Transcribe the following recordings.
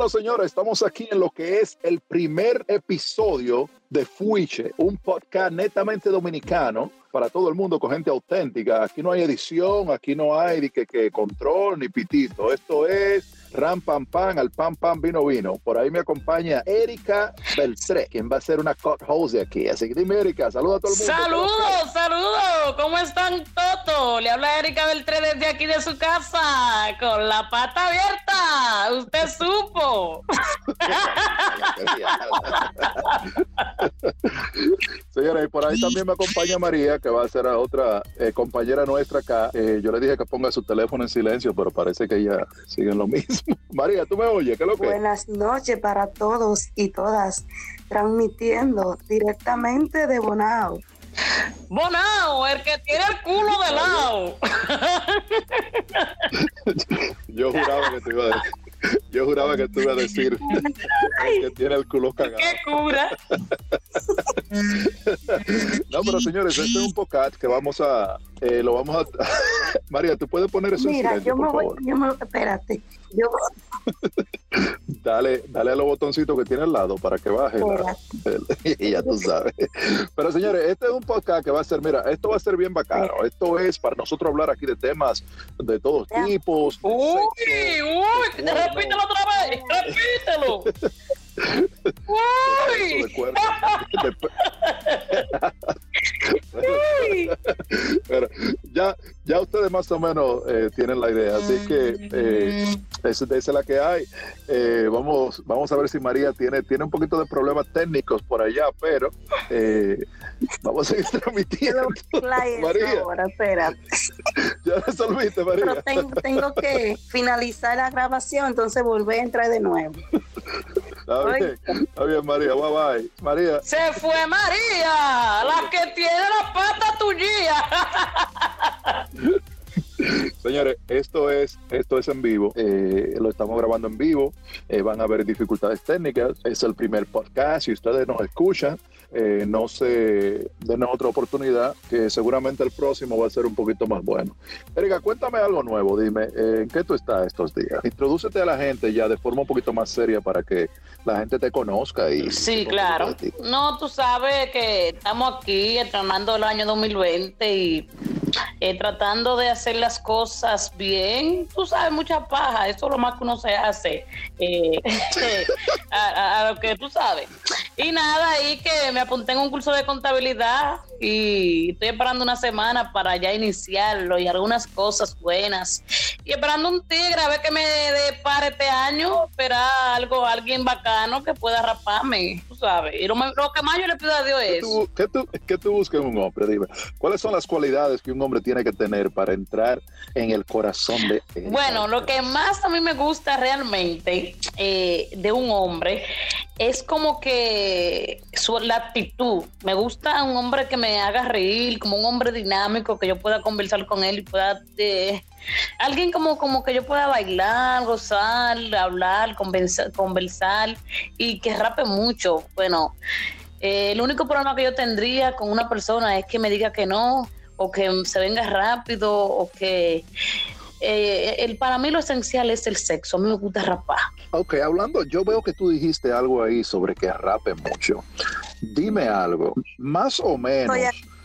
Bueno, señores, estamos aquí en lo que es el primer episodio de Fuiche, un podcast netamente dominicano para todo el mundo con gente auténtica. Aquí no hay edición, aquí no hay que, que control ni pitito. Esto es ram pam pam, al pam pam vino vino. Por ahí me acompaña Erika Beltré, quien va a ser una cut host de aquí. Así que dime, Erika, saluda a todo el mundo. Saludos, saludos. ¿Cómo están, Toto? Le habla Erika Beltré desde aquí de su casa, con la pata abierta. Usted supo. Señora, y por ahí también me acompaña María, que va a ser a otra eh, compañera nuestra acá. Eh, yo le dije que ponga su teléfono en silencio, pero parece que ella sigue en lo mismo. María, ¿tú me oyes? ¿Qué es lo que? Buenas noches para todos y todas, transmitiendo directamente de Bonao. Bonao, el que tiene el culo de lado. Yo juraba que te iba a decir. Yo juraba que tú ibas a decir que tiene el culo cagado. ¡Qué cura! No, pero señores, este es un podcast que vamos a, eh, lo vamos a... María, ¿tú puedes poner eso Mira, en silencio, yo me por voy, favor? yo me, espérate, yo, Dale, dale a los botoncitos que tiene al lado para que baje. la- el- y ya tú sabes. Pero señores, este es un podcast que va a ser, mira, esto va a ser bien bacano. Esto es para nosotros hablar aquí de temas de todos tipos. de ¡Uy! sexo, ¡Uy! ¡Repítelo otra vez! ¡Repítelo! ¡Uy! Pero ya, ya ustedes más o menos eh, tienen la idea, así que eh, esa esa es la que hay. Eh, vamos, vamos a ver si María tiene, tiene un poquito de problemas técnicos por allá, pero eh, vamos a seguir transmitiendo. María. ahora, espérate. Ya resolviste, María. Pero tengo, tengo que finalizar la grabación, entonces volver a entrar de nuevo. Está bien, está bien, María. Bye bye. María, ¡Se fue María! ¡La que tiene la pata tuya! Señores, esto es, esto es en vivo, eh, lo estamos grabando en vivo, eh, van a haber dificultades técnicas, es el primer podcast, si ustedes nos escuchan, eh, no se den otra oportunidad, que seguramente el próximo va a ser un poquito más bueno. Erika, cuéntame algo nuevo, dime, ¿en qué tú estás estos días? Introdúcete a la gente ya de forma un poquito más seria para que la gente te conozca y... Sí, claro. No, tú sabes que estamos aquí estrenando el año 2020 y eh, tratando de hacer las cosas bien. Tú sabes, mucha paja, eso es lo más que uno se hace. eh, a, a- a lo que tú sabes. Y nada, ahí que me apunté en un curso de contabilidad y estoy esperando una semana para ya iniciarlo y algunas cosas buenas. Y esperando un tigre a ver que me depare este año, esperar algo, alguien bacano que pueda raparme, tú sabes. Y lo, lo que más yo le pido a Dios ¿Qué es. qué tú- qué tú buscas en un hombre? Dime, ¿cuáles son las cualidades que un hombre tiene que tener para entrar en el corazón de Erika? Bueno, lo que más a mí me gusta realmente eh, de un hombre es como que su, la actitud. Me gusta un hombre que me haga reír, como un hombre dinámico, que yo pueda conversar con él y pueda... eh, alguien como, como que yo pueda bailar, gozar, hablar, convencer- conversar y que rape mucho. Bueno, eh, el único problema que yo tendría con una persona es que me diga que no, o que se venga rápido, o que eh, el, para mí lo esencial es el sexo. A mí me gusta rapar. Ok, hablando, yo veo que tú dijiste algo ahí sobre que rape mucho. Dime algo, más o menos,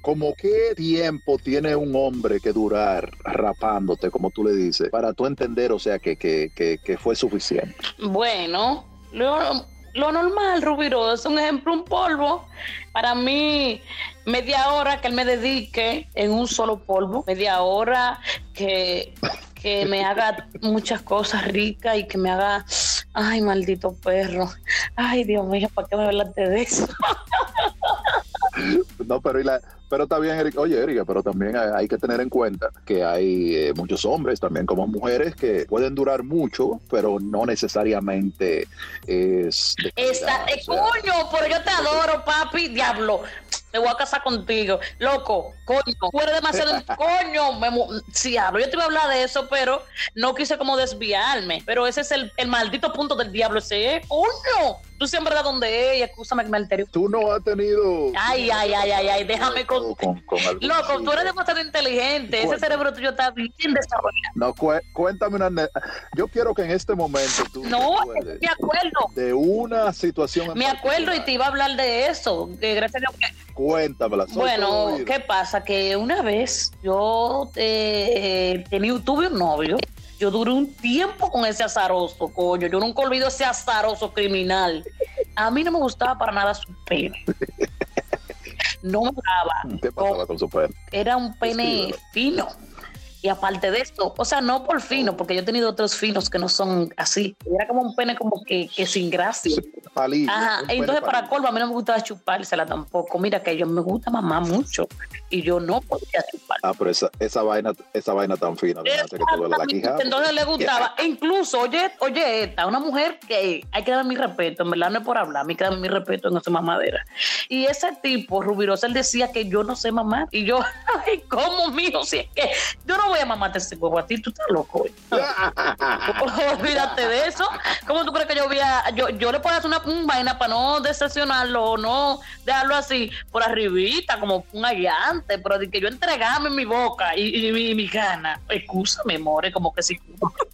como qué tiempo tiene un hombre que durar rapándote, como tú le dices, para tú entender, o sea, que, que, que, que fue suficiente. Bueno, lo, lo normal, Rubiro, es un ejemplo, un polvo. Para mí, media hora que él me dedique en un solo polvo, media hora que, que me haga muchas cosas ricas y que me haga, ay, maldito perro, ay, Dios mío, ¿para qué me hablaste de eso? No, pero, y la, pero está bien, Erika. Oye, Erika, pero también hay, hay que tener en cuenta que hay eh, muchos hombres, también como mujeres, que pueden durar mucho, pero no necesariamente es... de calidad, Esta, eh, o sea, coño, pero yo te adoro, papi, diablo. me voy a casar contigo. Loco, coño, eres demasiado coño. Me, sí, hablo, yo te iba a hablar de eso, pero no quise como desviarme. Pero ese es el, el maldito punto del diablo, ese es, coño. Tú siempre da donde es, y que me. Tú no has tenido. Ay, ay, ay, ay, ay, déjame con. con, con Loco, tú eres demasiado inteligente. Ese cerebro tuyo está bien desarrollado. No, cuéntame una. Yo quiero que en este momento tú. No, me acuerdo. De una situación. Me acuerdo y te iba a hablar de eso. De gracias a Dios. Cuéntamela. Bueno, ¿qué pasa? Que una vez yo eh, tenía, tuve un novio yo duré un tiempo con ese azaroso, coño. Yo nunca olvido ese azaroso criminal. A mí no me gustaba para nada su pene. No me gustaba. ¿Qué pasaba con su pene? Era un pene fino. Y aparte de esto, o sea, no por fino, porque yo he tenido otros finos que no son así. Era como un pene como que, que sin gracia. Ajá. Entonces, para colmo, a mí no me gustaba chupársela tampoco. Mira que yo me gusta mamá mucho y yo no podía chupar. Ah, pero esa, esa vaina, esa vaina tan fina, que te la quijada. Entonces le gustaba. Incluso, oye, oye, esta, una mujer que hay que darme mi respeto, en verdad no es por hablar, hay que darme mi respeto en esa mamadera. Y ese tipo, Rubirosa, él decía que yo no sé mamá. Y yo, ay, ¿cómo mío? Si es que yo no voy a mamarte ese huevo a ti, tú estás loco. Olvídate de eso. ¿Cómo tú crees que yo voy a, yo, yo le puedo hacer una vaina para no decepcionarlo o no dejarlo así por arribita, como un allante, pero de que yo entregame mi boca y, y, mi gana, excúsame, more, como que si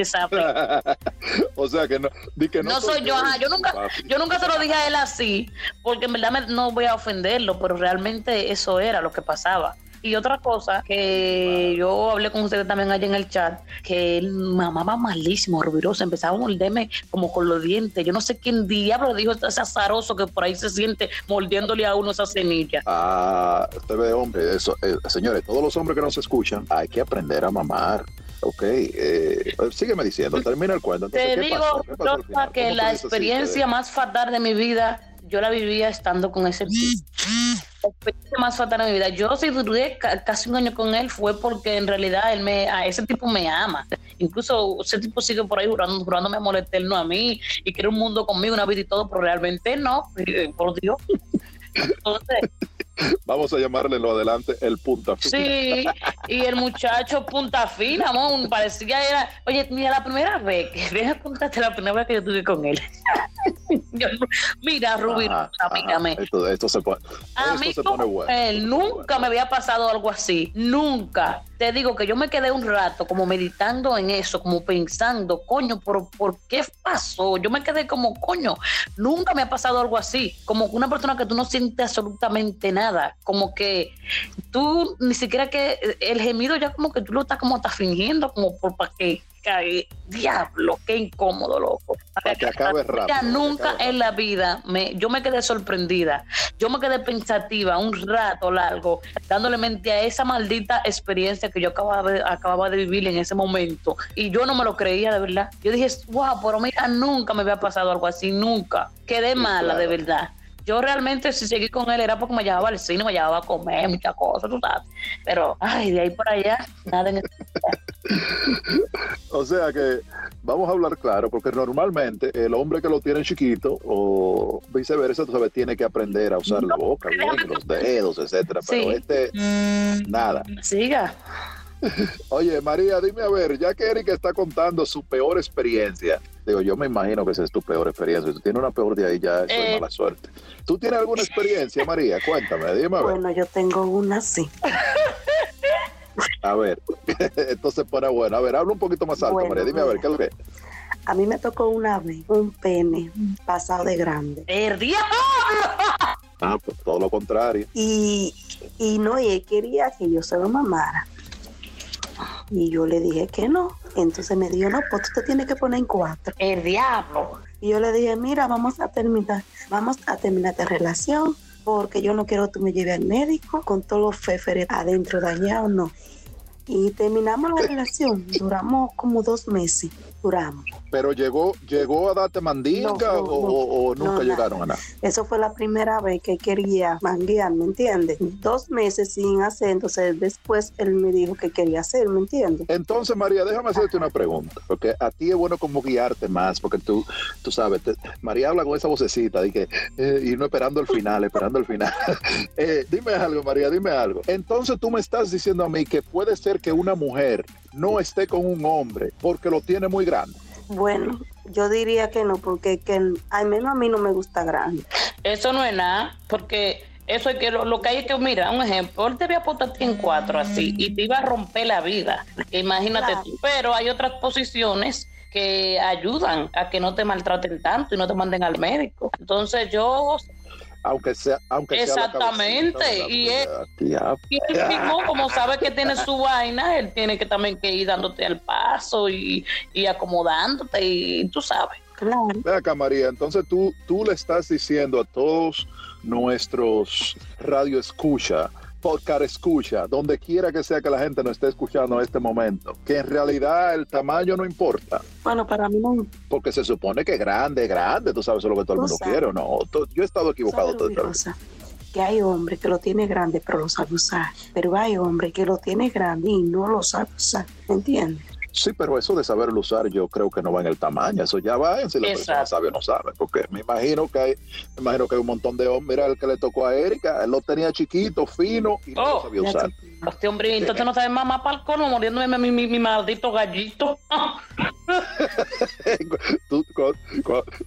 o sea que no, que no, soy yo, yo nunca, yo nunca se lo dije a él así, porque en verdad no voy a ofenderlo, pero realmente eso era lo que pasaba. Y otra cosa que yo hablé con usted también allá en el chat, que él mamaba malísimo, rubiroso, empezaba a morderme como con los dientes. Yo no sé quién diablo dijo ese azaroso que por ahí se siente mordiéndole a uno esa semilla. Ah, usted ve, hombre, eso, eh, señores, todos los hombres que nos escuchan, hay que aprender a mamar. Ok, eh, sígueme diciendo, termina el cuento. Te digo, que la experiencia más fatal de mi vida, yo la vivía estando con ese tipo experiencia más fatal de mi vida. Yo si duré casi un año con él fue porque en realidad él me, a ese tipo me ama. Incluso ese tipo sigue por ahí jurando, jurándome amor eterno a mí y quiere un mundo conmigo, una vida y todo, pero realmente no, eh, por Dios. Entonces, Vamos a llamarle lo adelante el punta fina. Sí, y el muchacho punta fina, amor, parecía era. Oye, mira, la primera vez, que deja contarte la primera vez que yo estuve con él. mira, Rubí, amígame. Esto, esto, se pone, esto se pone bueno. Él nunca me había pasado algo así, nunca. Te digo que yo me quedé un rato como meditando en eso, como pensando, coño, ¿por, ¿por qué pasó? Yo me quedé como, coño, nunca me ha pasado algo así, como una persona que tú no sientes absolutamente nada como que tú ni siquiera que el gemido ya como que tú lo estás como estás fingiendo, como por para que cae, diablo, qué incómodo, loco. Para que acabe rápido. nunca en la vida me, yo me quedé sorprendida, yo me quedé pensativa un rato largo, dándole mente a esa maldita experiencia que yo acababa de, acababa de vivir en ese momento. Y yo no me lo creía, de verdad. Yo dije, wow, pero mira, nunca me había pasado algo así, nunca. Quedé mala, de verdad. Yo realmente si seguí con él era porque me llevaba al cine, me llevaba a comer, muchas cosas, tú sabes. Pero, ay, de ahí por allá, nada en O sea que vamos a hablar claro, porque normalmente el hombre que lo tiene chiquito o viceversa, tú sabes, tiene que aprender a usar la boca, los dedos, etcétera. Pero este, nada. Siga. Oye, María, dime a ver, ya que Erika está contando su peor experiencia, digo, yo me imagino que esa es tu peor experiencia. Si tú tienes una peor de ahí, ya es eh. mala suerte. ¿Tú tienes alguna experiencia, María? Cuéntame, dime a ver. Bueno, yo tengo una, sí. A ver, entonces para bueno. A ver, habla un poquito más alto, María. Dime a ver, ¿qué es lo que A mí me tocó una vez un pene pasado de grande. ¡El diablo! Ah, pues todo lo contrario. Y, y no, y él quería que yo se lo mamara. Y yo le dije que no. Entonces me dijo, no, pues tú te tienes que poner en cuatro. El diablo. Y yo le dije, mira, vamos a terminar, vamos a terminar esta relación porque yo no quiero que tú me lleves al médico con todos los feferes adentro dañados, no. Y terminamos la relación, duramos como dos meses. Duramos. Pero llegó, llegó a darte mandinga No, no, o, nunca llegaron a nada. Eso fue la primera vez que quería manguear, ¿me entiendes? Dos meses sin hacer, entonces después él me dijo que quería hacer, ¿me entiendes? Entonces, María, déjame hacerte una pregunta, porque a ti es bueno como guiarte más, porque tú, tú sabes, te- María habla con esa vocecita de que, eh, y no esperando el final, esperando el final. Eh, dime algo, María, dime algo. Entonces tú me estás diciendo a mí que puede ser que una mujer no esté con un hombre porque lo tiene muy grande. Bueno, yo diría que no, porque que, al menos a mí no me gusta grande. Eso no es nada, porque eso es que lo, lo que hay es que, mira, un ejemplo, él te había puesto a ti en cuatro así y te iba a romper la vida. Imagínate Claro. tú. Pero hay otras posiciones que ayudan a que no te maltraten tanto y no te manden al médico. Entonces yo, Aunque sea, aunque sea Exactamente, y ya- y él mismo, como sabe que tiene su vaina, él tiene que también que ir dándote al paso y, y acomodándote y tú sabes. Claro. Ve acá, María, entonces tú, tú le estás diciendo a todos nuestros radio escucha, podcast escucha, donde quiera que sea que la gente nos esté escuchando en este momento, que en realidad el tamaño no importa, Bueno, para mí no. porque se supone que grande, grande, tú sabes es lo que todo el mundo sabes. quiere, ¿o ¿no? Yo he estado equivocado ¿Sabes, todo el tiempo. Que hay hombres que lo tiene grande pero lo sabe usar. Pero hay hombres que lo tiene grande y no lo sabe usar. ¿Me entiendes? Sí, pero eso de saberlo usar yo creo que no va en el tamaño, eso ya va en si la persona Exacto. sabe o no sabe, porque me imagino que hay, me imagino que hay un montón de hombres, mira el que le tocó a Erika, él lo tenía chiquito, fino y no lo Oh, sabía usar. te- Este hombre, entonces no sabe mamá para el colmo, muriéndome mi, mi, mi maldito gallito. Tú, cu-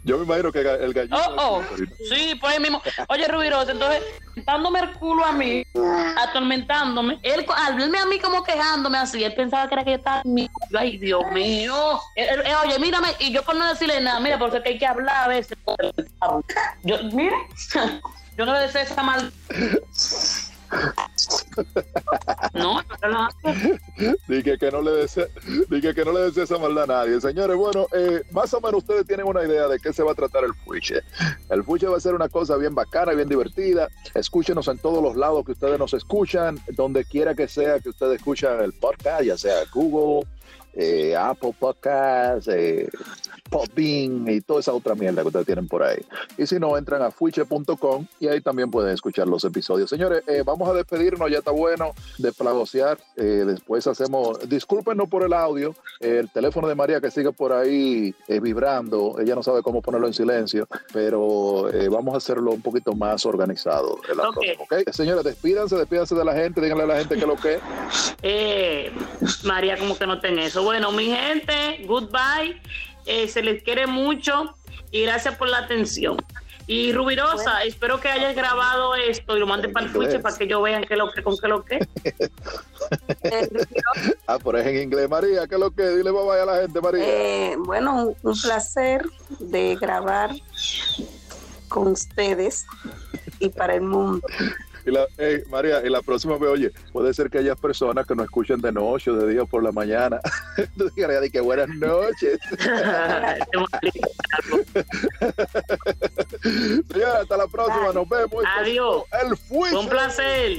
yo me imagino que el gallito. Oh, oh. Sí, pues ahí mismo. Oye, Rubirosa, entonces, dándome el culo a mí, atormentándome, él al verme a mí como quejándome así, él pensaba que era que yo estaba en mi Ay, Dios mío. Él- él- eh, oye, mírame, y yo por no decirle nada, mira, porque hay que hablar a veces. Yo, mira, yo no le deseo esa mal. No, no Dije que no le desea, dije que no le desea esa maldad a nadie. Señores, bueno, eh, más o menos ustedes tienen una idea de qué se va a tratar el fuche. El fuche va a ser una cosa bien bacana, bien divertida. Escúchenos en todos los lados que ustedes nos escuchan, donde quiera que sea que ustedes escuchan el podcast, ya sea Google, eh, Apple Podcast, eh, Podbean y toda esa otra mierda que ustedes tienen por ahí. Y si no, entran a fuiche.com y ahí también pueden escuchar los episodios. Señores, eh, vamos a despedirnos, ya está bueno de plagosear. Eh, después hacemos, discúlpenos por el audio, el teléfono de María que sigue por ahí vibrando, ella no sabe cómo ponerlo en silencio, pero vamos a hacerlo un poquito más organizado. en la Ok. próxima, ¿ok? Señores, despídanse, despídanse de la gente, díganle a la gente que lo que. Eh, María, como que no ten eso. Bueno, mi gente, goodbye. Eh, se les quiere mucho y gracias por la atención. Y Rubirosa, espero que hayas grabado esto y lo mandes para el. Twitch para que yo vean qué lo que con qué lo que. Eh, Ah, pero es en inglés, María, ¿qué lo que? Dile bye bye a la gente, María. eh, bueno, un, un placer de grabar con ustedes y para el mundo. Y la, eh, María, y la próxima vez, oye, puede ser que haya personas que nos escuchen de noche o de día por la mañana. María, di que buenas noches. Señora, hasta la próxima, Bye. nos vemos. Adiós. El. Fue un placer.